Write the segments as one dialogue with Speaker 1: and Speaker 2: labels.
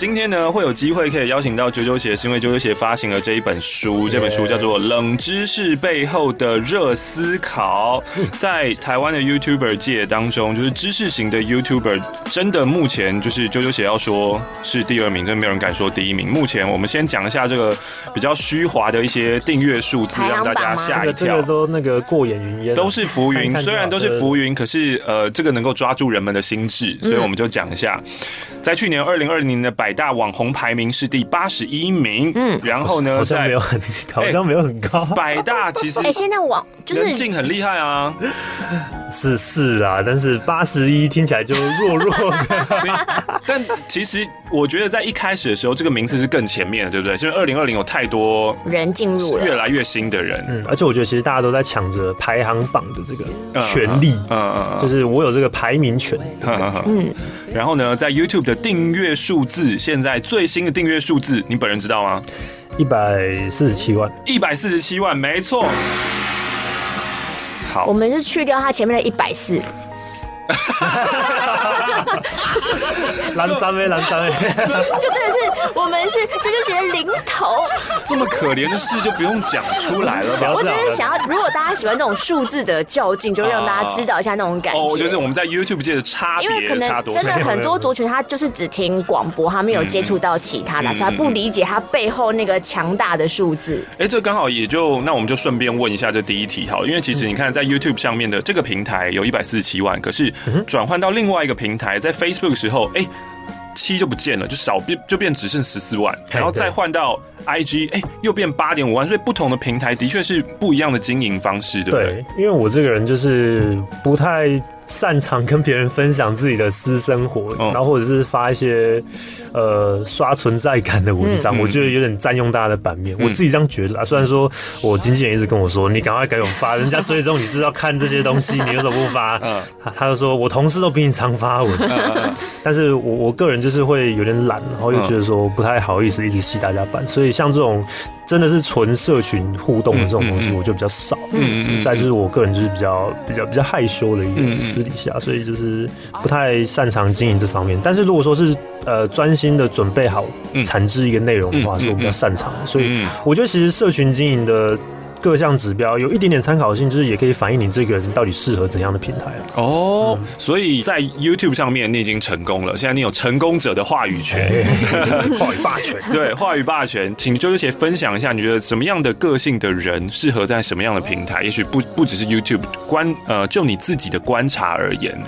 Speaker 1: 今天呢，会有机会可以邀请到九九鞋，是因为九九鞋发行了这一本书，这本书叫做《冷知识背后的热思考》。在台湾的 YouTuber 界当中，就是知识型的 YouTuber，真的目前就是九九鞋要说是第二名，真的没有人敢说第一名。目前我们先讲一下这个比较虚华的一些订阅数字，让大家吓一跳。
Speaker 2: 这个都那个过眼云烟，
Speaker 1: 都是浮云。虽然都是浮云，可是呃，这个能够抓住人们的心智，所以我们就讲一下，在去年二零二零年的百大网红排名是第八十一名，嗯，然后呢，
Speaker 2: 好像没有很，好像没有很高。
Speaker 1: 百大其实，
Speaker 3: 哎，现在网就是
Speaker 1: 人气很厉害啊，
Speaker 2: 是是啊，但是八十一听起来就弱弱的。
Speaker 1: 但其实我觉得在一开始的时候，这个名次是更前面的，对不对？因为二零二零有太多
Speaker 3: 人进入了，
Speaker 1: 越来越新的人，
Speaker 2: 嗯，而且我觉得其实大家都在抢着排行榜的这个权利，嗯嗯，就是我有这个排名权，
Speaker 1: 嗯，然后呢，在 YouTube 的订阅数字现在。最新的订阅数字，你本人知道吗？
Speaker 2: 一百四十七万，
Speaker 1: 一百四十七万，没错。好，
Speaker 3: 我们是去掉它前面的一百四。
Speaker 2: 蓝山哎，蓝山哎，
Speaker 3: 就真的是我们是啾啾鞋的零头。
Speaker 1: 这么可怜的事就不用讲出来了吧？
Speaker 3: 我只是想要，如果大家喜欢这种数字的较劲，就让大家知道一下那种感觉。
Speaker 1: 哦，就是我们在 YouTube 界的差别，
Speaker 3: 因为可能真的很多族群他就是只听广播，他没有接触到其他的，所以他不理解他背后那个强大的数字。
Speaker 1: 哎，这刚好也就那我们就顺便问一下这第一题好，因为其实你看在 YouTube 上面的这个平台有一百四十七万，可是转换到另外一个平台，在 Facebook 的时候，哎，七就不见了，就少变，就变只剩十四万，然后再换到 IG，哎，又变八点五万，所以不同的平台的确是不一样的经营方式，对不对？对，
Speaker 2: 因为我这个人就是不太。擅长跟别人分享自己的私生活，然后或者是发一些呃刷存在感的文章，我觉得有点占用大家的版面。我自己这样觉得啊，虽然说我经纪人一直跟我说，你赶快给我发，人家追踪你是要看这些东西，你为什么不发？他他就说我同事都比你常发文，但是我我个人就是会有点懒，然后又觉得说不太好意思一直吸大家版，所以像这种。真的是纯社群互动的这种东西，我就比较少。嗯，再就是我个人就是比较比较比较害羞的一个私底下，所以就是不太擅长经营这方面。但是如果说是呃专心的准备好产制一个内容的话，是我比较擅长的。所以我觉得其实社群经营的。各项指标有一点点参考性，就是也可以反映你这个人到底适合怎样的平台
Speaker 1: 哦，嗯、所以在 YouTube 上面你已经成功了，现在你有成功者的话语权，
Speaker 2: 话语霸权。
Speaker 1: 对，话语霸权，请啾啾姐分享一下，你觉得什么样的个性的人适合在什么样的平台？也许不不只是 YouTube，观呃，就你自己的观察而言，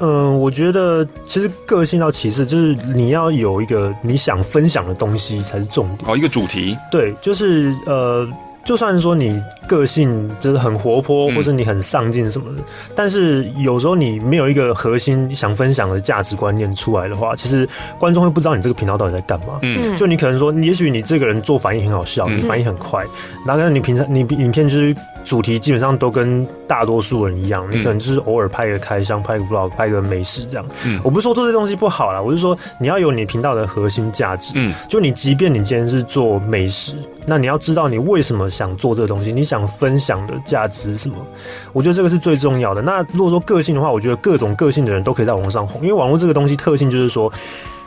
Speaker 2: 嗯，我觉得其实个性到其次，就是你要有一个你想分享的东西才是重点。
Speaker 1: 哦，一个主题，
Speaker 2: 对，就是呃。就算说你个性就是很活泼，或者你很上进什么的，但是有时候你没有一个核心想分享的价值观念出来的话，其实观众会不知道你这个频道到底在干嘛。嗯，就你可能说，也许你这个人做反应很好笑，你反应很快，然后你平常你影片就是主题基本上都跟大多数人一样，你可能就是偶尔拍个开箱、拍个 vlog、拍个美食这样。嗯，我不是说做这些东西不好啦，我是说你要有你频道的核心价值。嗯，就你即便你今天是做美食，那你要知道你为什么想做这个东西，你想分享的价值是什么？我觉得这个是最重要的。那如果说个性的话，我觉得各种个性的人都可以在网络上红，因为网络这个东西特性就是说，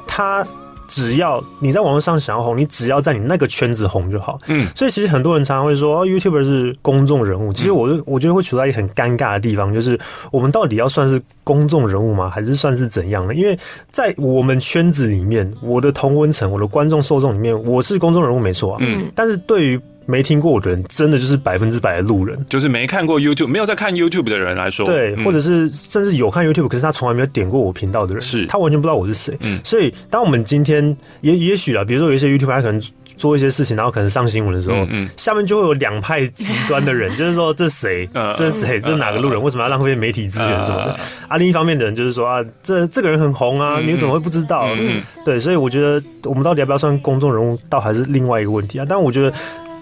Speaker 2: 它。只要你在网络上想要红，你只要在你那个圈子红就好。嗯，所以其实很多人常常会说，哦，YouTuber 是公众人物。其实我就我觉得会处在一个很尴尬的地方，就是我们到底要算是公众人物吗？还是算是怎样呢？因为在我们圈子里面，我的同温层、我的观众受众里面，我是公众人物没错啊。嗯，但是对于没听过我的人，真的就是百分之百的路人，
Speaker 1: 就是没看过 YouTube、没有在看 YouTube 的人来说，
Speaker 2: 对，或者是甚至有看 YouTube，可是他从来没有点过我频道的人，是。他完全不知道我是谁。嗯，所以当我们今天也也许啊，比如说有一些 YouTuber 他可能做一些事情，然后可能上新闻的时候，嗯，下面就会有两派极端的人，就是说这谁，这是谁，这是哪个路人，为什么要浪费媒体资源什么的？啊，另一方面的人就是说啊，这这个人很红啊，你怎么会不知道？嗯，对，所以我觉得我们到底要不要算公众人物，倒还是另外一个问题啊。但我觉得。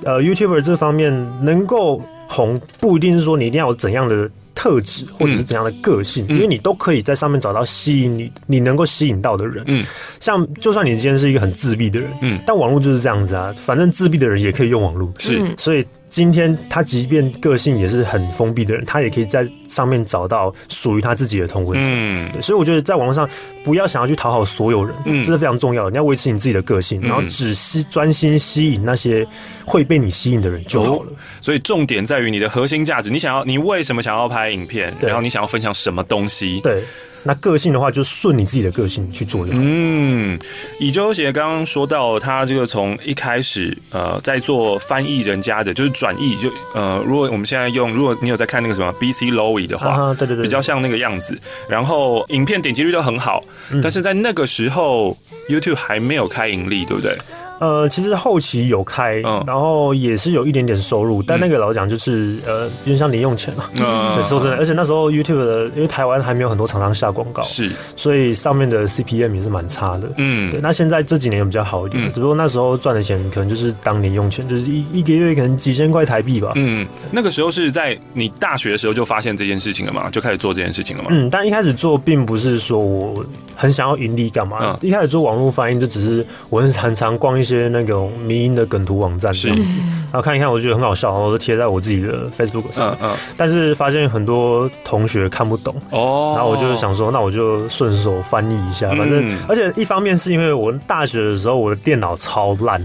Speaker 2: 呃，YouTuber 这方面能够红，不一定是说你一定要有怎样的特质，或者是怎样的个性，嗯、因为你都可以在上面找到吸引你，你能够吸引到的人。嗯，像就算你今天是一个很自闭的人，嗯，但网络就是这样子啊，反正自闭的人也可以用网络，是，所以。今天他即便个性也是很封闭的人，他也可以在上面找到属于他自己的同温层。嗯，对，所以我觉得在网络上不要想要去讨好所有人，嗯，这是非常重要的。你要维持你自己的个性，然后只吸专心吸引那些会被你吸引的人就好了。
Speaker 1: 所以重点在于你的核心价值，你想要，你为什么想要拍影片？然后你想要分享什么东西？
Speaker 2: 对。那个性的话，就顺你自己的个性去做。
Speaker 1: 嗯，以啾啾鞋刚刚说到，他这个从一开始呃，在做翻译人家的，就是转译，就呃，如果我们现在用，如果你有在看那个什么 BC Lowy 的话，
Speaker 2: 啊，对对对，
Speaker 1: 比较像那个样子。然后影片点击率都很好，但是在那个时候，嗯，YouTube 还没有开盈利，对不对？
Speaker 2: 呃，其实后期有开，然后也是有一点点收入，但那个老实讲就是呃，有点像零用钱 嘛。嗯，说真的，而且那时候 YouTube 的，因为台湾还没有很多厂商下广告，
Speaker 1: 是，
Speaker 2: 所以上面的 CPM 也是蛮差的。嗯，对。那现在这几年比较好一点，只不过那时候赚的钱可能就是当零用钱，就是一一个月可能几千块台币吧。
Speaker 1: 嗯，那个时候是在你大学的时候就发现这件事情了嘛，就开始做这件事情了嘛。
Speaker 2: 嗯，但一开始做并不是说我很想要盈利干嘛，一开始做网络翻译就只是我很常常逛一些那种。迷音的梗图网站这样子，然后看一看，我觉得很好笑，我都贴在我自己的 Facebook 上。嗯嗯。但是发现很多同学看不懂哦，然后我就想说，那我就顺手翻译一下。反正，而且一方面是因为我大学的时候我的电脑超烂，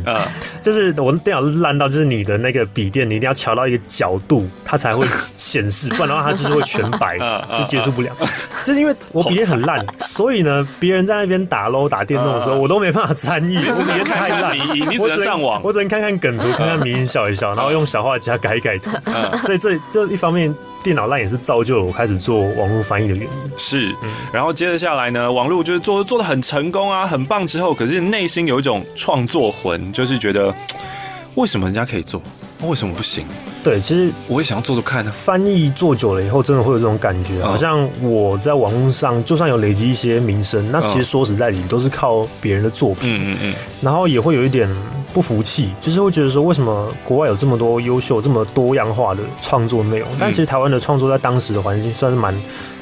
Speaker 2: 就是我的电脑烂到就是你的那个笔电，你一定要调到一个角度，它才会显示，不然的话它就是会全白，就接触不了。就是因为我笔电很烂，所以呢，别人在那边打 LOL 打电动的时候，我都没办法参与，我笔电太烂，你你只能。上网，我只能看看梗图，看看名人笑一笑，然后用小画家改一改图。所以这这一方面电脑烂也是造就了我开始做网络翻译的原因。
Speaker 1: 是，然后接着下来呢，网络就是做做的很成功啊，很棒。之后，可是内心有一种创作魂，就是觉得 为什么人家可以做，为什么不行？
Speaker 2: 对，其实
Speaker 1: 我也想要做做看呢。
Speaker 2: 翻译做久了以后，真的会有这种感觉，好像我在网络上就算有累积一些名声，那其实说实在你，都是靠别人的作品。嗯嗯嗯。然后也会有一点。不服气，就是会觉得说，为什么国外有这么多优秀、这么多样化的创作内容？但其实台湾的创作在当时的环境算是蛮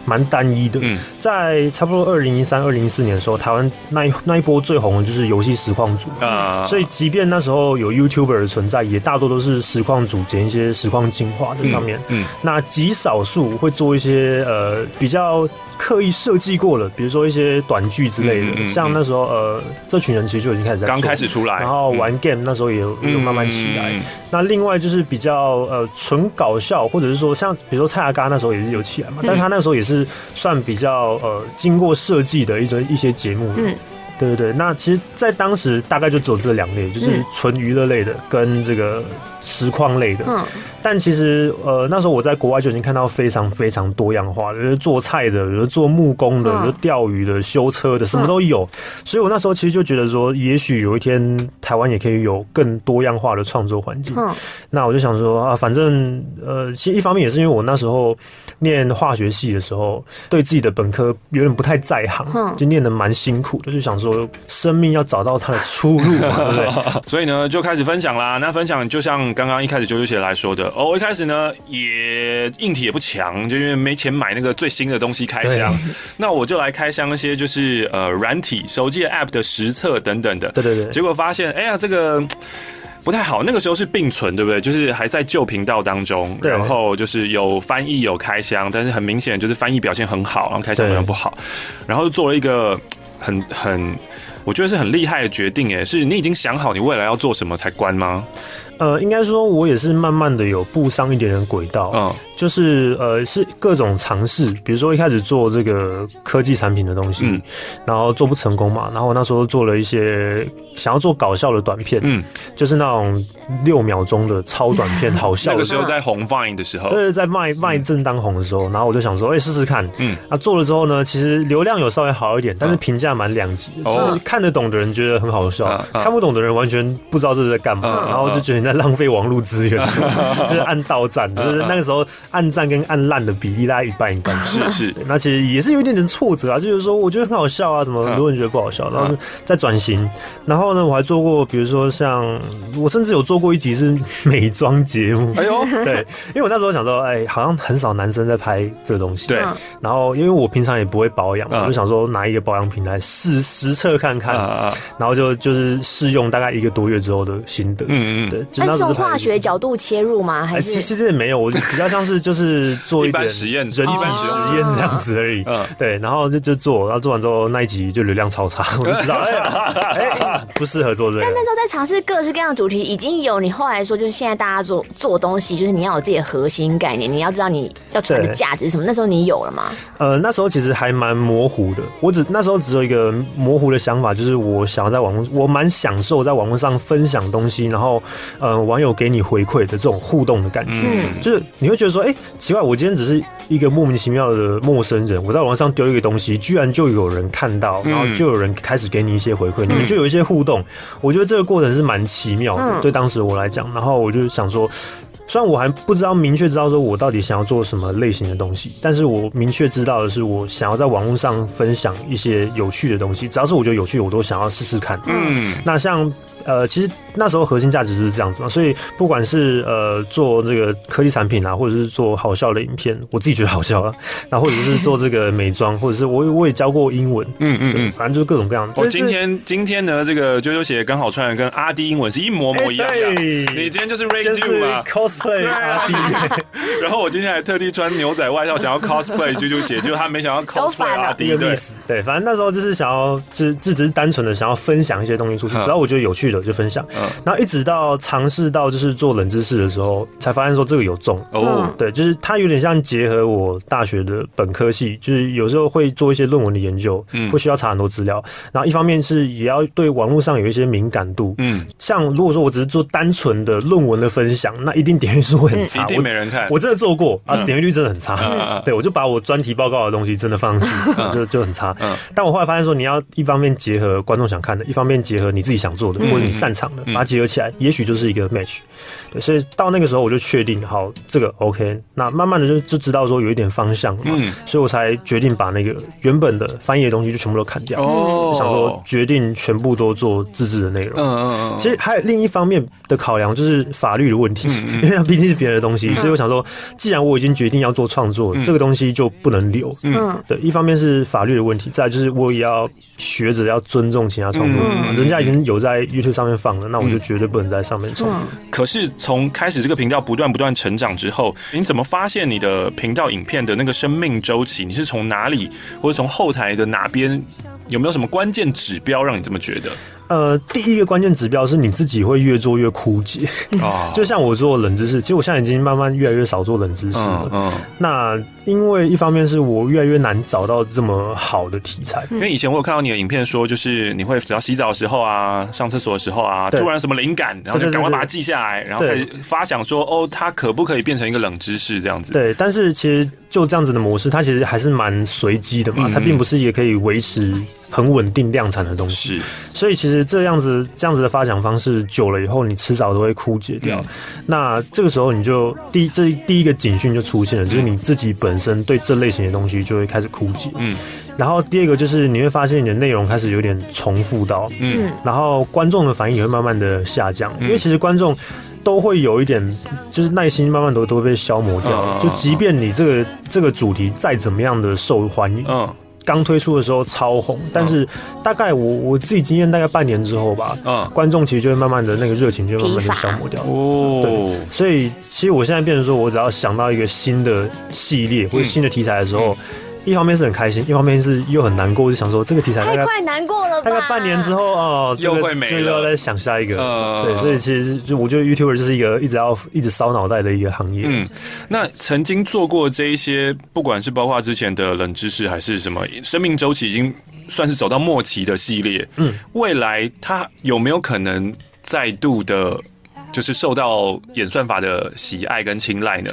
Speaker 2: 蛮单一的。嗯。在差不多二零一三、二零一四年的时候，台湾那一那一波最红的就是游戏实况组。啊，所以即便那时候有 YouTuber 的存在，也大多都是实况组剪一些实况精华在上面。嗯，那极少数会做一些呃比较。刻意设计过了，比如说一些短剧之类的，嗯嗯嗯、像那时候呃，这群人其实就已经开始在
Speaker 1: 刚开始出来，
Speaker 2: 然后玩 game 那时候也有有慢慢起来。那另外就是比较呃纯搞笑，或者是说像比如说蔡阿嘎那时候也是有起来嘛，嗯、但是他那时候也是算比较呃经过设计的一种一些节目。嗯，对对对。那其实，在当时大概就只有这两类，就是纯娱乐类的跟这个。实况类的，嗯，但其实呃那时候我在国外就已经看到非常非常多样化的，有的做菜的，有的做木工的，有的钓鱼的，修车的，什么都有。所以我那时候其实就觉得说，也许有一天台湾也可以有更多样化的创作环境。嗯，那我就想说啊，反正呃，其实一方面也是因为我那时候念化学系的时候，对自己的本科有点不太在行，就念的蛮辛苦的，就想说生命要找到它的出路嘛，对不对？
Speaker 1: 所以呢，就开始分享啦。那分享就像。刚刚一开始啾啾姐来说的哦，我一开始呢也硬体也不强，就因为没钱买那个最新的东西开箱，那我就来开箱一些就是呃软体、手机的 App 的实测等等的。对对对。结果发现，哎呀，这个不太好。那个时候是并存，对不对？就是还在旧频道当中，然后就是有翻译有开箱，但是很明显就是翻译表现很好，然后开箱表现不好，然后就做了一个很很，我觉得是很厉害的决定。哎，是你已经想好你未来要做什么才关吗？
Speaker 2: 呃，应该说，我也是慢慢的有步上一点点轨道，就是呃，是各种尝试，比如说一开始做这个科技产品的东西，嗯，然后做不成功嘛，然后那时候做了一些想要做搞笑的短片，嗯，就是那种六秒钟的超短片，好笑的。
Speaker 1: 那个时候在红 Vine 的时候，
Speaker 2: 对，在 Vine Vine 正当红的时候，然后我就想说，哎，试试看，嗯，啊，做了之后呢，其实流量有稍微好一点，但是评价蛮两极的，就是看得懂的人觉得很好笑，看不懂的人完全不知道这是在干嘛，然后就觉得你。在浪费网络资源，就是按到赞，就是那个时候按赞跟按烂的比例大概一半一半。
Speaker 1: 是是，
Speaker 2: 那其实也是有一点点挫折啊，就是说我觉得很好笑啊，怎么很多人觉得不好笑，然后再转型。然后呢，我还做过，比如说像我甚至有做过一集是美妆节目。哎呦，对，因为我那时候想说，哎，好像很少男生在拍这个东西。对。然后因为我平常也不会保养，我就想说拿一个保养品来试实测看看看，然后就就是试用大概一个多月之后的心得。嗯嗯，对。
Speaker 3: 那是从化学角度切入吗？还是
Speaker 2: 其实也没有，我就比较像是就是做一点
Speaker 1: 实验，人体
Speaker 2: 实验这样子而已。嗯，对。然后就就做，然后做完之后那一集就流量超差，我就知道哎，不适合做这个。
Speaker 3: 但那时候在尝试各式各样的主题，已经有你后来说，就是现在大家做做东西，就是你要有自己的核心概念，你要知道你要传的价值是什么。那时候你有了吗？
Speaker 2: 呃，那时候其实还蛮模糊的。我只那时候只有一个模糊的想法，就是我想要在网络，我蛮享受在网络上分享东西，然后呃，网友给你回馈的这种互动的感觉。嗯，就是你会觉得说，哎、欸，奇怪，我今天只是一个莫名其妙的陌生人，我在网上丢一个东西，居然就有人看到，然后就有人开始给你一些回馈，嗯、你们就有一些互动。我觉得这个过程是蛮奇妙的，嗯、对当时我来讲。然后我就想说。虽然我还不知道明确知道说我到底想要做什么类型的东西，但是我明确知道的是，我想要在网络上分享一些有趣的东西，只要是我觉得有趣，我都想要试试看。嗯，那像。呃，其实那时候核心价值就是这样子嘛，所以不管是呃做这个科技产品啊，或者是做好笑的影片，我自己觉得好笑啊，那或者是做这个美妆，或者是我我也教过英文，嗯嗯嗯，反正就是各种各样的。
Speaker 1: 我今天今天呢，这个啾啾鞋刚好穿的跟阿迪英文是一模模一样的。你今天就是 r a d o 嘛
Speaker 2: ，cosplay 阿迪。
Speaker 1: 然后我今天还特地穿牛仔外套，想要 cosplay 啾啾鞋，就他没想到 cosplay 阿滴。对
Speaker 2: 对，反正那时候就是想要，只这只是单纯的想要分享一些东西出去，只要我觉得有趣的。就分享，然后一直到尝试到就是做冷知识的时候，才发现说这个有重哦，对，就是它有点像结合我大学的本科系，就是有时候会做一些论文的研究，嗯，会需要查很多资料，然后一方面是也要对网络上有一些敏感度，嗯，像如果说我只是做单纯的论文的分享，那一定点阅数会很差，
Speaker 1: 一定没人看，
Speaker 2: 我真的做过啊，点阅率真的很差，对，我就把我专题报告的东西真的放上去，就就很差，但我后来发现说，你要一方面结合观众想看的，一方面结合你自己想做的，或者。你擅长的，把它结合起来，也许就是一个 match。对，所以到那个时候我就确定，好，这个 OK。那慢慢的就就知道说有一点方向了嘛，嗯，所以我才决定把那个原本的翻译的东西就全部都砍掉。哦，想说决定全部都做自制的内容。嗯嗯嗯。其实还有另一方面的考量，就是法律的问题，因为它毕竟是别人的东西，所以我想说，既然我已经决定要做创作，这个东西就不能留。嗯，对，一方面是法律的问题，再来就是我也要学着要尊重其他创作者嘛，人家已经有在 YouTube。上面放了，那我就绝对不能在上面充。
Speaker 1: 可是从开始这个频道不断不断成长之后，你怎么发现你的频道影片的那个生命周期？你是从哪里，或者从后台的哪边？有没有什么关键指标让你这么觉得？
Speaker 2: 呃，第一个关键指标是你自己会越做越枯竭啊。就像我做冷知识，其实我现在已经慢慢越来越少做冷知识了。嗯，那因为一方面是我越来越难找到这么好的题材，
Speaker 1: 因为以前我有看到你的影片说，就是你会只要洗澡的时候啊，上厕所的时候啊，突然什么灵感，然后就赶快把它记下来，然后开始发想说，哦，它可不可以变成一个冷知识这样子？
Speaker 2: 对，但是其实就这样子的模式，它其实还是蛮随机的嘛，它并不是也可以维持很稳定量产的东西。是，所以其实这样子这样子的发展方式久了以后，你迟早都会枯竭掉。那这个时候你就第这第一个警讯就出现了，就是你自己本身对这类型的东西就会开始枯竭。嗯，然后第二个就是你会发现你的内容开始有点重复到，嗯，然后观众的反应也会慢慢的下降，因为其实观众。都会有一点，就是耐心慢慢都都会被消磨掉。就即便你这个这个主题再怎么样的受欢迎，嗯，刚推出的时候超红，但是大概我我自己经验大概半年之后吧，嗯，观众其实就会慢慢的那个热情就会慢慢的消磨掉。哦，对，所以其实我现在变成说，我只要想到一个新的系列或者新的题材的时候。一方面是很开心，一方面是又很难过，就想说这个题材
Speaker 3: 太快难过了吧？
Speaker 2: 大概半年之后哦，
Speaker 1: 又会没了，
Speaker 2: 就要再想下一个。嗯，对，所以其实就我觉得 YouTuber 就是一个一直要一直烧脑袋的一个行业。嗯，
Speaker 1: 那曾经做过这一些，不管是包括之前的冷知识还是什么生命周期，已经算是走到末期的系列。嗯，未来它有没有可能再度的？就是受到演算法的喜爱跟青睐呢？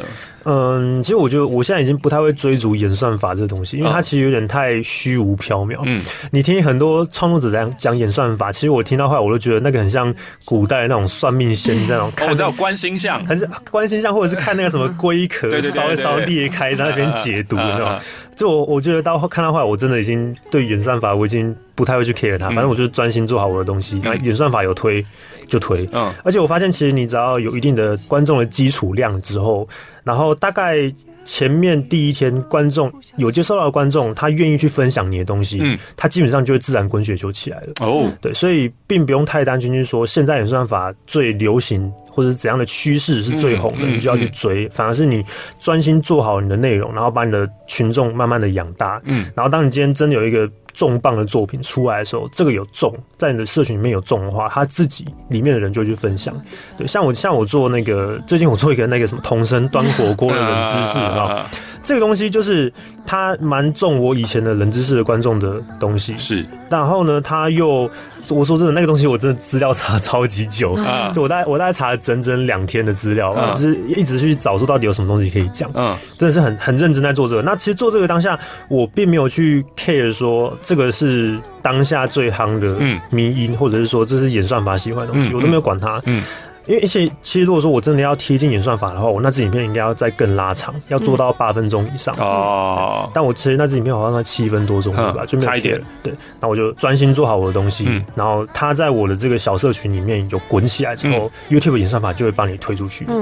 Speaker 2: 嗯，其实我觉得我现在已经不太会追逐演算法这个东西，因为它其实有点太虚无缥缈。嗯，你听很多创作者在讲演算法，其实我听到后来我都觉得那个很像古代那种算命仙这种，看
Speaker 1: 我知道观星象，
Speaker 2: 还是观星象，或者是 看那个什么龟壳稍微稍微裂开在那边解读，你知道吗？就我我觉得到看到后来，我真的已经对演算法我已经不太会去 care 它，反正我就是专心做好我的东西。那、嗯、演算法有推就推，嗯，而且我发现其实你只要有一定的观众的基础量之后，然后大概。前面第一天，观众有接受到的观众，他愿意去分享你的东西，嗯，他基本上就会自然滚雪球起来了。哦，对，所以并不用太担心，就是说现在演算法最流行或者是怎样的趋势是最红的，嗯，你就要去追。反而是你专心做好你的内容，然后把你的群众慢慢的养大。嗯，然后当你今天真的有一个。重磅的作品出来的时候，这个有重，在你的社群里面有重的话，他自己里面的人就会去分享。对，像我像我做那个，最近我做一个那个什么同声端火锅的冷知识，啊。这个东西就是它蛮重我以前的冷知识的观众的东西，是。然后呢，他又我说真的，那个东西我真的资料查超级久。啊，就我大概我大概查了整整两天的资料，啊，就是一直去找出到底有什么东西可以讲，嗯，真的是很很认真在做这个。那其实做这个当下，我并没有去 care 说这个是当下最夯的迷因，或者是说这是演算法喜欢的东西，我都没有管它，嗯。因为而且其实如果说我真的要贴近演算法的话，我那支影片应该要再更拉长，要做到八分钟以上哦、嗯。但我其实那支影片好像才七分多钟对吧？就差一点。对，那我就专心做好我的东西，嗯、然后它在我的这个小社群里面有滚起来之后、嗯、，YouTube 演算法就会帮你推出去。哦、嗯，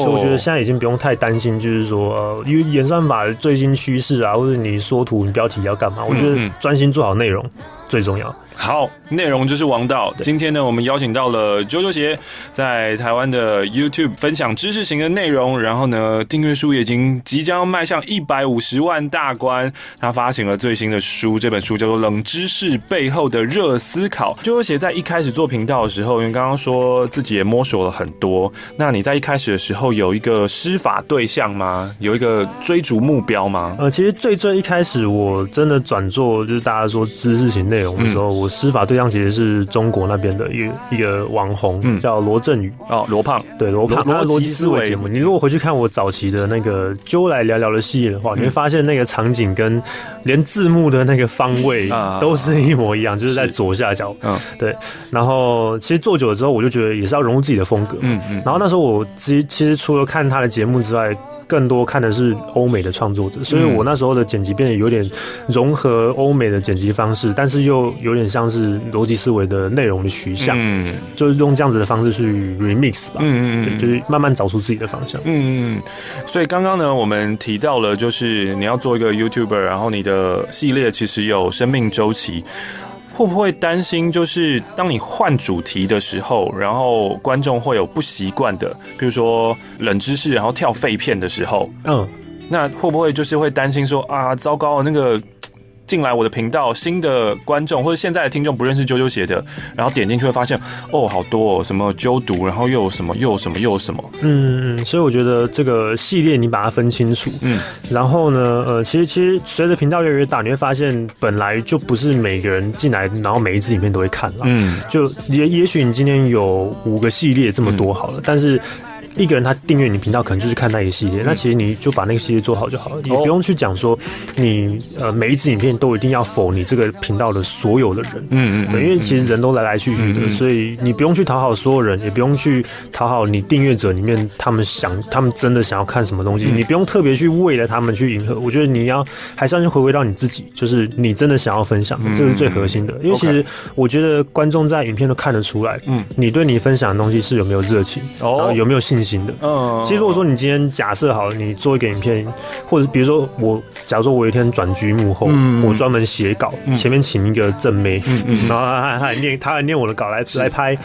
Speaker 2: 所以我觉得现在已经不用太担心，就是说呃，因为演算法的最新趋势啊，或者你说图、你标题要干嘛？我觉得专心做好内容最重要。
Speaker 1: 好，内容就是王道。今天呢，我们邀请到了啾啾鞋，在台湾的 YouTube 分享知识型的内容。然后呢，订阅数已经即将迈向一百五十万大关。他发行了最新的书，这本书叫做《冷知识背后的热思考》。啾啾鞋在一开始做频道的时候，因为刚刚说自己也摸索了很多。那你在一开始的时候有一个施法对象吗？有一个追逐目标吗？
Speaker 2: 呃，其实最最一开始，我真的转做就是大家说知识型内容的时候。嗯我施法对象其实是中国那边的一个一个网红，嗯、叫罗振宇
Speaker 1: 哦，罗胖对罗胖，
Speaker 2: 他的逻辑思维节目。你如果回去看我早期的那个揪来聊聊的系列的话，嗯、你会发现那个场景跟连字幕的那个方位都是一模一样，嗯、就是在左下角。嗯，对。然后其实做久了之后，我就觉得也是要融入自己的风格。嗯嗯。然后那时候我其实其实除了看他的节目之外，更多看的是欧美的创作者，所以我那时候的剪辑变得有点融合欧美的剪辑方式，但是又有点像是逻辑思维的内容的取向，嗯，就是用这样子的方式去 remix 吧，嗯嗯，就是慢慢找出自己的方向，
Speaker 1: 嗯嗯。所以刚刚呢，我们提到了，就是你要做一个 YouTuber，然后你的系列其实有生命周期。会不会担心，就是当你换主题的时候，然后观众会有不习惯的，比如说冷知识，然后跳废片的时候，嗯，那会不会就是会担心说啊，糟糕，那个。进来我的频道，新的观众或者现在的听众不认识啾啾鞋的，然后点进去会发现哦，好多哦，什么纠读，然后又有什么又有什么又有什么，
Speaker 2: 嗯嗯，所以我觉得这个系列你把它分清楚，嗯，然后呢，呃，其实其实随着频道越来越大，你会发现本来就不是每个人进来，然后每一支影片都会看了，嗯，就也也许你今天有五个系列这么多好了，嗯、但是。一个人他订阅你频道，可能就是看那一个系列。那其实你就把那个系列做好就好了，你不用去讲说你呃每一支影片都一定要否你这个频道的所有的人。嗯嗯，因为其实人都来来去去的，所以你不用去讨好所有人，也不用去讨好你订阅者里面他们想他们真的想要看什么东西，你不用特别去为了他们去迎合。我觉得你要还是要去回归到你自己，就是你真的想要分享，这是最核心的。因为其实我觉得观众在影片都看得出来，嗯，你对你分享的东西是有没有热情，然后有没有信的，嗯，其实如果说你今天假设好了，你做一个影片，或者比如说我，假如说我有一天转居幕后，嗯、我专门写稿，嗯、前面请一个正妹，嗯嗯，然后他还念他还念我的稿来来拍，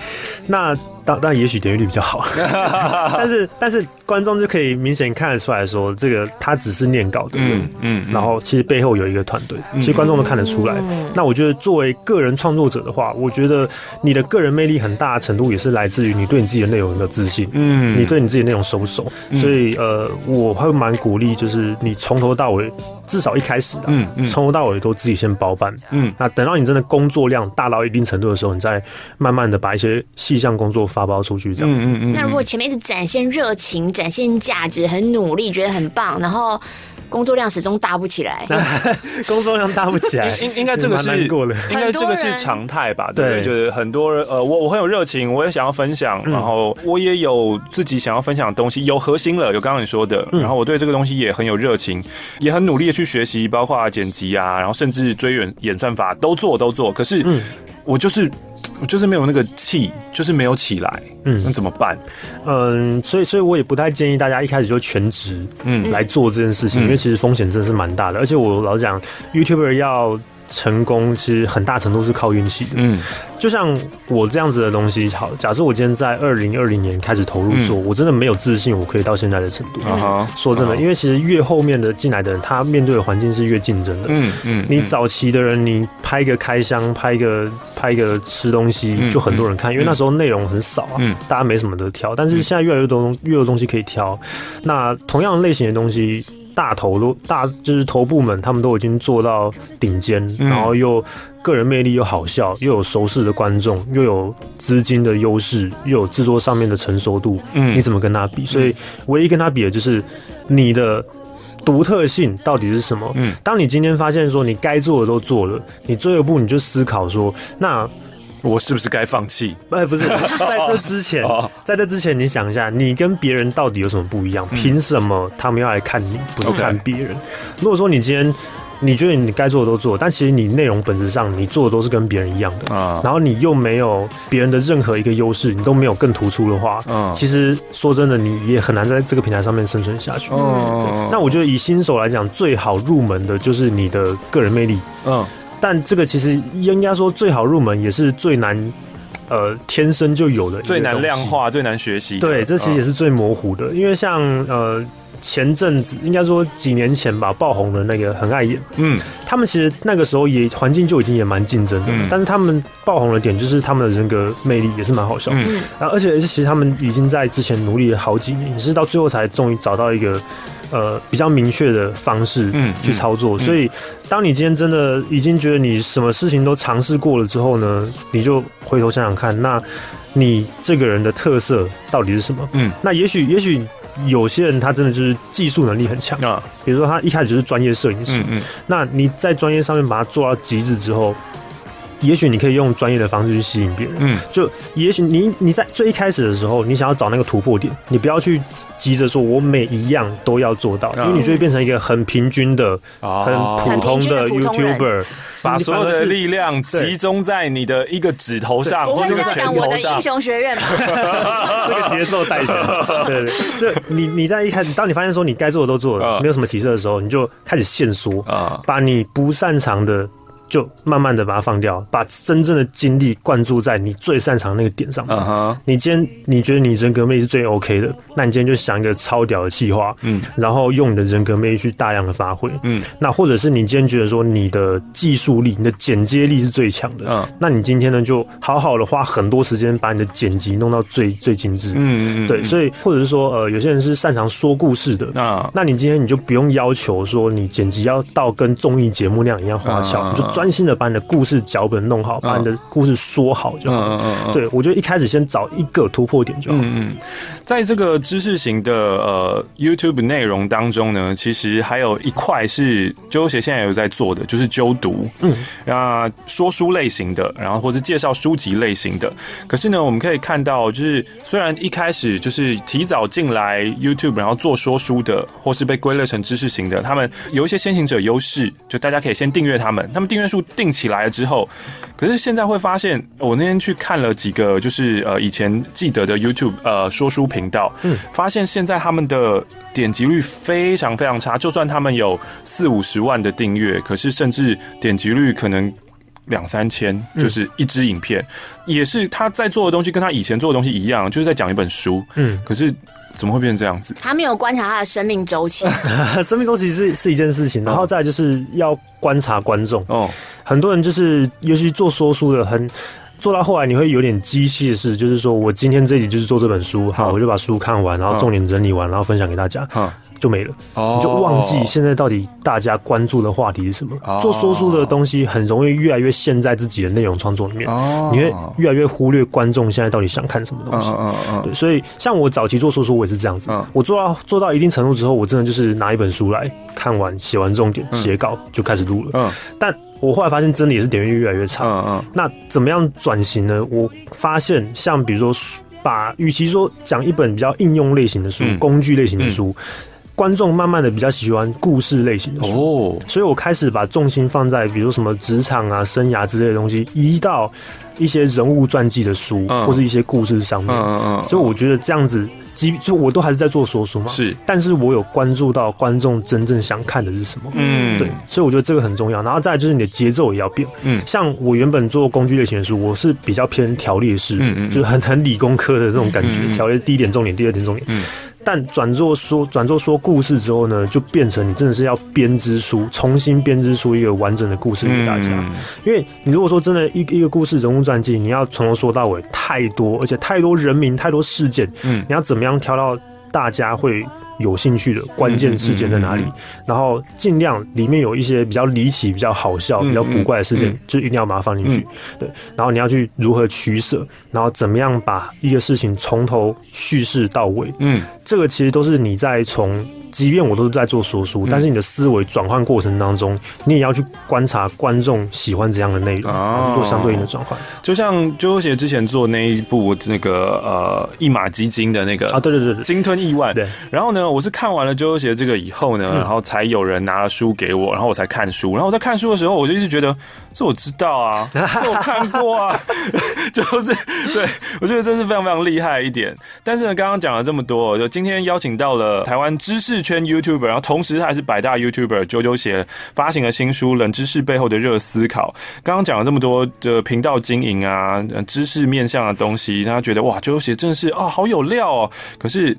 Speaker 2: 那。当但也许点击率比较好，但是但是观众就可以明显看得出来说，这个他只是念稿对不对，嗯，然后其实背后有一个团队，其实观众都看得出来。那我觉得作为个人创作者的话，我觉得你的个人魅力很大的程度也是来自于你对你自己的内容有没有自信，嗯，你对你自己的内容熟不熟？所以呃，我会蛮鼓励，就是你从头到尾，至少一开始的，嗯，从头到尾都自己先包办，嗯，那等到你真的工作量大到一定程度的时候，你再慢慢的把一些细项工作。发包出去这样子。
Speaker 3: 那如果前面一直展现热情、展现价值、很努力，觉得很棒，然后工作量始终大不起来，
Speaker 2: 工作量大不起来，
Speaker 1: 应应该这个是应该这个是常态吧？对，对，就是很多人呃，我我很有热情，我也想要分享，然后我也有自己想要分享的东西，有核心了，有刚刚你说的，然后我对这个东西也很有热情，也很努力的去学习，包括剪辑啊，然后甚至追远演算法都做都做，可是我就是。我就是没有那个气，就是没有起来，嗯，那怎么办？
Speaker 2: 嗯，所以，所以我也不太建议大家一开始就全职，嗯，来做这件事情，嗯、因为其实风险真的是蛮大的，而且我老实讲，YouTuber 要。成功其实很大程度是靠运气的。嗯，就像我这样子的东西，好，假设我今天在二零二零年开始投入做，我真的没有自信我可以到现在的程度。说真的，因为其实越后面的进来的人，他面对的环境是越竞争的。嗯嗯，你早期的人，你拍一个开箱，拍一个拍一个吃东西，就很多人看，因为那时候内容很少啊，大家没什么得挑。但是现在越来越多越多东西可以挑，那同样类型的东西。大头都大，就是头部们，他们都已经做到顶尖，嗯、然后又个人魅力又好笑，又有熟识的观众，又有资金的优势，又有制作上面的成熟度。嗯，你怎么跟他比？所以唯一跟他比的就是你的独特性到底是什么？嗯，当你今天发现说你该做的都做了，你最后一步你就思考说那。
Speaker 1: 我是不是该放弃？
Speaker 2: 哎，不是，在这之前，在这之前，你想一下，你跟别人到底有什么不一样？凭什么他们要来看你，不是看别人？如果说你今天你觉得你该做的都做，但其实你内容本质上你做的都是跟别人一样的啊，然后你又没有别人的任何一个优势，你都没有更突出的话，嗯，其实说真的，你也很难在这个平台上面生存下去。嗯，那我觉得以新手来讲，最好入门的就是你的个人魅力。嗯。但这个其实应该说最好入门，也是最难，呃，天生就有的，
Speaker 1: 最难量化、最难学习。
Speaker 2: 对，这其实也是最模糊的，因为像呃。前阵子应该说几年前吧，爆红的那个很爱演，嗯，他们其实那个时候也环境就已经也蛮竞争的，嗯，但是他们爆红的点就是他们的人格魅力也是蛮好笑的，嗯，然后而且而且其实他们已经在之前努力了好几年，也是到最后才终于找到一个呃比较明确的方式，嗯，去操作。所以当你今天真的已经觉得你什么事情都尝试过了之后呢，你就回头想想看，那你这个人的特色到底是什么？嗯，那也许也许。有些人他真的就是技术能力很强啊，比如说他一开始就是专业摄影师，嗯嗯，那你在专业上面把它做到极致之后，也许你可以用专业的方式去吸引别人，嗯，就也许你你在最一开始的时候，你想要找那个突破点，你不要去急着说我每一样都要做到，因为你就会变成一个很平均的、很普通的 YouTuber。
Speaker 1: 把所有的力量集中在你的一个指头上，或者拳头上。我的
Speaker 3: 英雄学院，
Speaker 2: 这个节奏带起来。对对，这你你在一开始，当你发现说你该做的都做了，没有什么起色的时候，你就开始限缩啊，把你不擅长的。就慢慢的把它放掉，把真正的精力灌注在你最擅长那个点上面。Uh huh. 你今天你觉得你人格魅力是最 OK 的，那你今天就想一个超屌的计划，嗯，然后用你的人格魅力去大量的发挥，嗯，那或者是你今天觉得说你的技术力、你的剪接力是最强的，嗯、uh，huh. 那你今天呢就好好的花很多时间把你的剪辑弄到最最精致，嗯嗯对，所以或者是说呃有些人是擅长说故事的，啊、uh，huh. 那你今天你就不用要求说你剪辑要到跟综艺节目那样一样花俏，uh 就。专心的把你的故事脚本弄好，把你的故事说好就好。嗯嗯嗯。对，我觉得一开始先找一个突破点就好。嗯嗯。
Speaker 1: 在这个知识型的呃 YouTube 内容当中呢，其实还有一块是啾啾鞋现在有在做的，就是啾读。嗯。啊，说书类型的，然后或是介绍书籍类型的。可是呢，我们可以看到，就是虽然一开始就是提早进来 YouTube，然后做说书的，或是被归类成知识型的，他们有一些先行者优势，就大家可以先订阅他们，他们订阅。数定起来了之后，可是现在会发现，我那天去看了几个，就是呃以前记得的 YouTube 呃说书频道，嗯，发现现在他们的点击率非常非常差，就算他们有四五十万的订阅，可是甚至点击率可能两三千，就是一支影片，嗯、也是他在做的东西跟他以前做的东西一样，就是在讲一本书，嗯，可是。怎么会变成这样子？
Speaker 3: 他没有观察他的生命周期，
Speaker 2: 生命周期是是一件事情，然后再来就是要观察观众。哦，很多人就是，尤其做说书的，很做到后来你会有点机械式，就是说我今天这集就是做这本书，好，我就把书看完，然后重点整理完，然后分享给大家。就没了，你就忘记现在到底大家关注的话题是什么。做说书的东西很容易越来越陷在自己的内容创作里面，你会越来越忽略观众现在到底想看什么东西。对，所以像我早期做说书，我也是这样子。我做到做到一定程度之后，我真的就是拿一本书来看完，写完重点，写稿就开始录了。嗯但我后来发现，真的也是点越来越差。嗯嗯那怎么样转型呢？我发现，像比如说，把与其说讲一本比较应用类型的书、工具类型的书。观众慢慢的比较喜欢故事类型的书，oh. 所以我开始把重心放在比如什么职场啊、生涯之类的东西，移到一些人物传记的书、uh. 或是一些故事上面。Uh. Uh. 所以我觉得这样子，基就我都还是在做说书嘛，是，但是我有关注到观众真正想看的是什么，嗯，对，所以我觉得这个很重要。然后再来就是你的节奏也要变，嗯，像我原本做工具类型的书，我是比较偏条列式，嗯嗯，就是很很理工科的这种感觉，条列第一点重点，第二点重点，嗯。但转做说转做说故事之后呢，就变成你真的是要编织出重新编织出一个完整的故事给大家。嗯、因为你如果说真的一一个故事人物传记，你要从头说到尾，太多，而且太多人名，太多事件，嗯，你要怎么样挑到大家会有兴趣的关键事件在哪里？然后尽量里面有一些比较离奇、比较好笑、比较古怪的事件，就一定要把它放进去。对，然后你要去如何取舍，然后怎么样把一个事情从头叙事到尾。嗯，这个其实都是你在从。即便我都是在做说书，但是你的思维转换过程当中，你也要去观察观众喜欢怎样的内容，做相对应的转换。
Speaker 1: 就像啾啾鞋之前做那一部那个呃一马基金的那个
Speaker 2: 啊，对对对，
Speaker 1: 鲸吞亿万。对。然后呢，我是看完了啾啾鞋这个以后呢，然后才有人拿了书给我，然后我才看书。然后我在看书的时候，我就一直觉得这我知道啊，这我看过啊，就是对我觉得这是非常非常厉害一点。但是呢，刚刚讲了这么多，就今天邀请到了台湾知识圈 YouTuber，然后同时他还是百大 YouTuber，啾啾鞋发行了新书《冷知识背后的热思考》。刚刚讲了这么多的频道经营啊，知识面向的东西，让他觉得哇，啾啾鞋真的是啊、哦，好有料哦。可是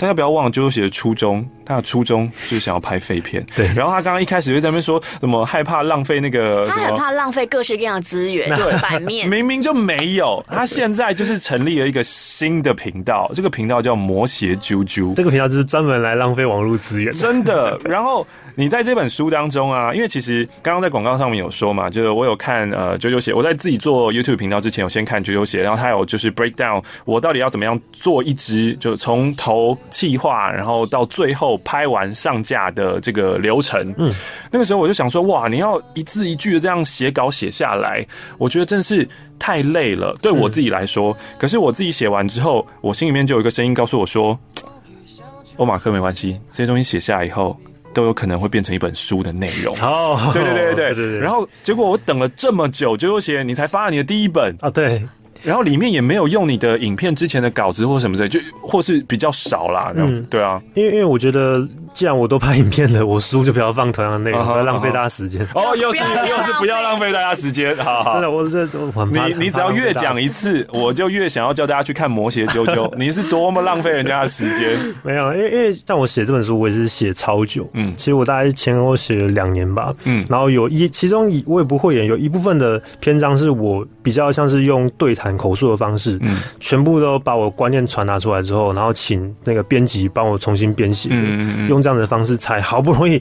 Speaker 1: 大家不要忘了啾啾鞋的初衷。他的初衷就是想要拍废片，对。然后他刚刚一开始就在那边说什么害怕浪费那个，
Speaker 3: 他很怕浪费各式各样的资源，对，版面
Speaker 1: 明明就没有。他现在就是成立了一个新的频道，这个频道叫魔鞋啾啾，
Speaker 2: 这个频道就是专门来浪费网络资源，
Speaker 1: 真的。然后你在这本书当中啊，因为其实刚刚在广告上面有说嘛，就是我有看呃啾啾写，我在自己做 YouTube 频道之前，我先看啾啾写，然后他有就是 break down 我到底要怎么样做一支，就从头气化，然后到最后。拍完上架的这个流程，嗯，那个时候我就想说，哇，你要一字一句的这样写稿写下来，我觉得真是太累了，对我自己来说。嗯、可是我自己写完之后，我心里面就有一个声音告诉我说，欧马克没关系，这些东西写下来以后，都有可能会变成一本书的内容。哦，对对对对 对。然后结果我等了这么久，结果写你才发了你的第一本
Speaker 2: 啊？对。
Speaker 1: 然后里面也没有用你的影片之前的稿子或什么之类，就或是比较少啦，这样子。对啊，
Speaker 2: 因为因为我觉得。既然我都拍影片了，我书就不要放同样的内容，不要浪费大家时间。
Speaker 1: 哦，又是又是不要浪费大家时间。好好，
Speaker 2: 真的，我这我
Speaker 1: 你你只要越讲一次，我就越想要叫大家去看《魔鞋啾啾》。你是多么浪费人家的时间？
Speaker 2: 没有，因为因为像我写这本书，我也是写超久。嗯，其实我大概前后写了两年吧。嗯，然后有一其中一我也不会演，有一部分的篇章是我比较像是用对谈口述的方式，嗯，全部都把我观念传达出来之后，然后请那个编辑帮我重新编写，嗯，用这样的方式才。好不容易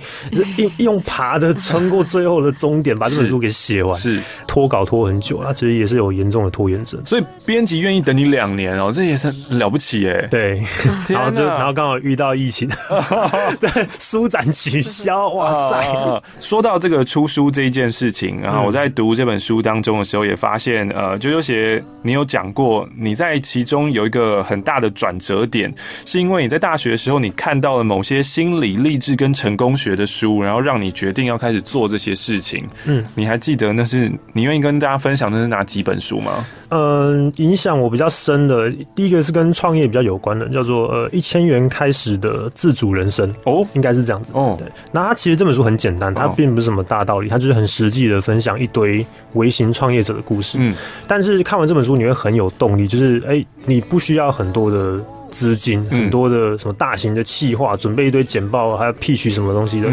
Speaker 2: 用用爬的穿过最后的终点，把这本书给写完，是。拖稿拖很久啊，其实也是有严重的拖延症。
Speaker 1: 所以编辑愿意等你两年哦，这也是了不起哎。
Speaker 2: 对，然后就然后刚好遇到疫情，对，书展取消，哇塞！
Speaker 1: 说到这个出书这一件事情，然后我在读这本书当中的时候，也发现，呃，啾啾鞋，你有讲过你在其中有一个很大的转折点，是因为你在大学的时候，你看到了某些心理励志跟成功学的书，然后让你决定要开始做这些事情。嗯，你还记得那是你愿意跟大家分享的是哪几本书吗？
Speaker 2: 嗯，影响我比较深的，第一个是跟创业比较有关的，叫做呃一千元开始的自主人生。哦，应该是这样子。哦，对。那它其实这本书很简单，它并不是什么大道理，它就是很实际的分享一堆微型创业者的故事。嗯，但是看完这本书，你会很有动力，就是哎、欸，你不需要很多的。资金很多的什么大型的企划，准备一堆简报，还要 pitch 什么东西的，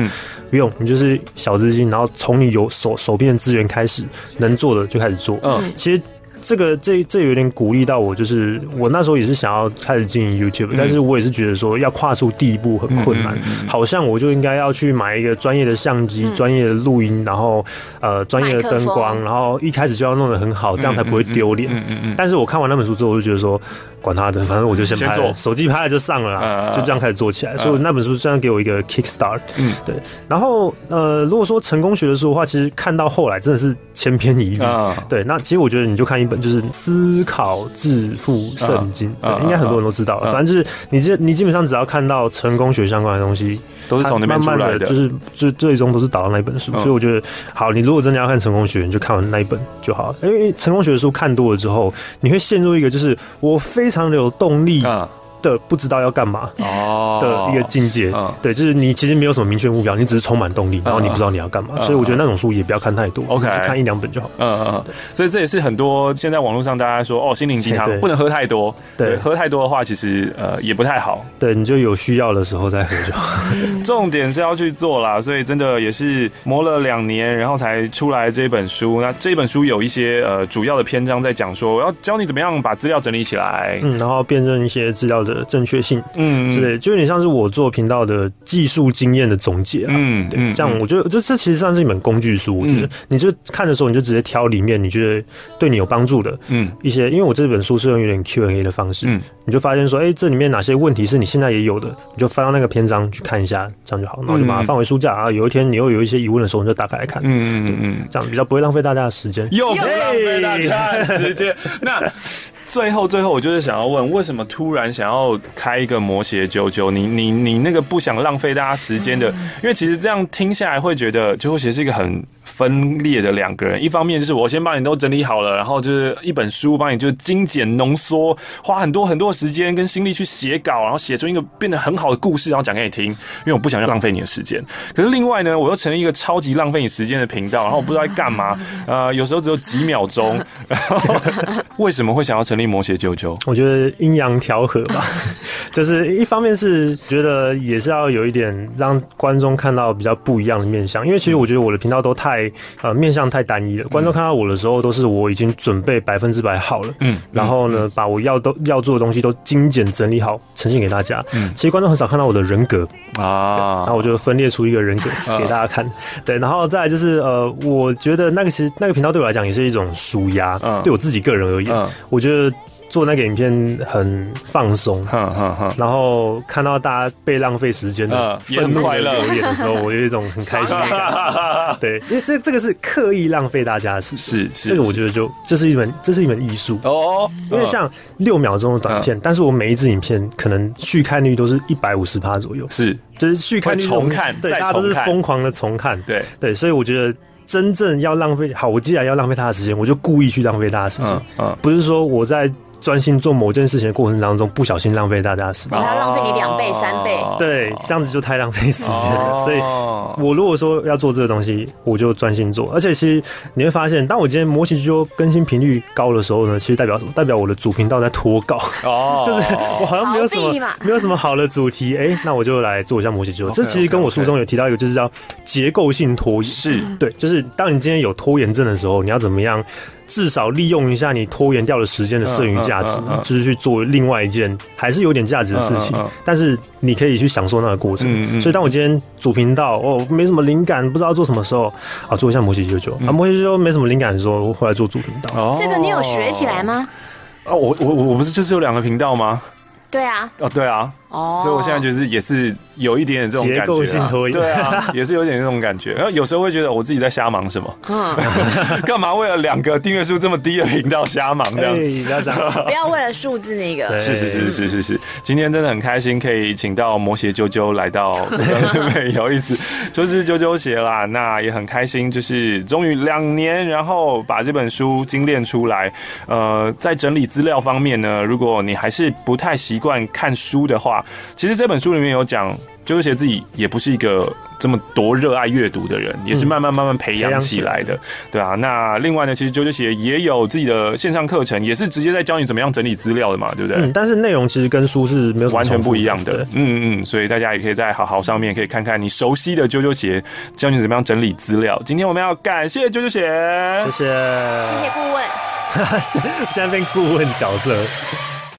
Speaker 2: 不用，你就是小资金，然后从你有手手边的资源开始，能做的就开始做。嗯，其实这个这这有点鼓励到我，就是我那时候也是想要开始经营 YouTube，、嗯、但是我也是觉得说要跨出第一步很困难，好像我就应该要去买一个专业的相机、专、嗯、业的录音，然后呃专业的灯光，然后一开始就要弄得很好，这样才不会丢脸。嗯嗯嗯、但是我看完那本书之后，我就觉得说。管他的，反正我就先拍了，手机拍了就上了啦，就这样开始做起来。所以那本书虽然给我一个 kick start，嗯，对。然后呃，如果说成功学的书的话，其实看到后来真的是千篇一律。对，那其实我觉得你就看一本就是《思考致富圣经》，对，应该很多人都知道了。反正就是你这你基本上只要看到成功学相关的东西，都是从那边出来的，就是最最终都是导到那一本书。所以我觉得，好，你如果真的要看成功学，你就看完那一本就好了。因为成功学的书看多了之后，你会陷入一个就是我非常。非常的有动力。的不知道要干嘛哦。的一个境界，对，就是你其实没有什么明确目标，你只是充满动力，然后你不知道你要干嘛，所以我觉得那种书也不要看太多，OK，看一两本就好。嗯嗯，
Speaker 1: 所以这也是很多现在网络上大家说哦，心灵鸡汤不能喝太多，对，喝太多的话其实呃也不太好，
Speaker 2: 对，你就有需要的时候再喝就好。
Speaker 1: 重点是要去做啦，所以真的也是磨了两年，然后才出来这本书。那这本书有一些呃主要的篇章在讲说，我要教你怎么样把资料整理起来，
Speaker 2: 嗯，然后辨认一些资料的正确性，嗯，之类，就有点像是我做频道的技术经验的总结啊，嗯，对，这样我觉得这这其实算是一本工具书。我觉得你就看的时候，你就直接挑里面你觉得对你有帮助的，嗯，一些，因为我这本书是用有点 Q&A 的方式，嗯，你就发现说，哎，这里面哪些问题是你现在也有的，你就翻到那个篇章去看一下，这样就好，然后就把它放回书架啊。有一天你又有一些疑问的时候，你就打开来看，嗯嗯嗯，这样比较不会浪费大家的时间，
Speaker 1: 又不浪费大家的时间。那最后最后，我就是想要问，为什么突然想要开一个魔鞋九九？你你你那个不想浪费大家时间的，因为其实这样听下来会觉得啾啾鞋是一个很分裂的两个人。一方面就是我先帮你都整理好了，然后就是一本书帮你就精简浓缩，花很多很多的时间跟心力去写稿，然后写出一个变得很好的故事，然后讲给你听。因为我不想要浪费你的时间。可是另外呢，我又成立一个超级浪费你时间的频道，然后我不知道在干嘛。呃，有时候只有几秒钟。然后 为什么会想要成？成立魔鞋啾啾，
Speaker 2: 我觉得阴阳调和吧，就是一方面是觉得也是要有一点让观众看到比较不一样的面相，因为其实我觉得我的频道都太呃面相太单一了，观众看到我的时候都是我已经准备百分之百好了，嗯，然后呢把我要都要做的东西都精简整理好呈现给大家，嗯，其实观众很少看到我的人格。啊，然后我就分裂出一个人格给大家看，对，然后再来就是呃，我觉得那个其实那个频道对我来讲也是一种舒压，嗯，对我自己个人而言，我觉得。做那个影片很放松，然后看到大家被浪费时间的愤怒的留言的时候，我有一种很开心的感觉。对，因为这这个是刻意浪费大家的时间，是这个我觉得就这是一门这是一门艺术。哦。因为像六秒钟的短片，但是我每一支影片可能续看率都是一百五十趴左右，
Speaker 1: 是。
Speaker 2: 就是续看率
Speaker 1: 重看，
Speaker 2: 对，大家都是疯狂的重看，对。对，所以我觉得。真正要浪费好，我既然要浪费他的时间，我就故意去浪费他的时间。嗯，嗯，不是说我在专心做某件事情的过程当中不小心浪费大家的时间，
Speaker 3: 他浪费你两倍、三倍。
Speaker 2: 对，这样子就太浪费时间了。所以，我如果说要做这个东西，我就专心做。而且，其实你会发现，当我今天魔鞋啾啾更新频率高的时候呢，其实代表什么？代表我的主频道在脱稿。哦，就是我好像没有什么没有什么好的主题，哎，那我就来做一下魔鞋啾啾。这其实跟我书中有提到一个，就是叫结构性拖延。是对，就是当你今天有拖延症的时候，你要怎么样？至少利用一下你拖延掉的时间的剩余价值，就是去做另外一件还是有点价值的事情。但是你可以去享受那个过程。所以当我今天主频道哦没什么灵感，不知道做什么时候啊，做一下魔鞋啾啾啊，魔鞋啾啾没什么灵感的时候，我回来做主频道。
Speaker 3: 这个你有学起来吗？
Speaker 1: 哦，我我我不是就是有两个频道吗？
Speaker 3: 对啊。
Speaker 1: 哦，对啊。哦，所以我现在就是也是有一点点这种感觉，啊，对啊，也是有点这种感觉。然后有时候会觉得我自己在瞎忙什么，嗯，干嘛为了两个订阅数这么低的频道瞎忙这样？
Speaker 3: 不要这样，不要为了数字那个。
Speaker 1: 是是是是是是，今天真的很开心可以请到魔鞋啾啾来到，有意思，就是啾啾鞋啦。那也很开心，就是终于两年，然后把这本书精炼出来。呃，在整理资料方面呢，如果你还是不太习惯看书的话。其实这本书里面有讲，啾啾鞋自己也不是一个这么多热爱阅读的人，也是慢慢慢慢培养起来的，对啊。那另外呢，其实啾啾鞋也有自己的线上课程，也是直接在教你怎么样整理资料的嘛，对不对？
Speaker 2: 嗯，但是内容其实跟书是没有
Speaker 1: 完全不一样的。嗯嗯嗯，所以大家也可以在好好上面可以看看你熟悉的啾啾鞋，教你怎么样整理资料。今天我们要感谢啾啾鞋，
Speaker 2: 谢谢，
Speaker 3: 谢谢顾问。
Speaker 2: 现在变顾问角色。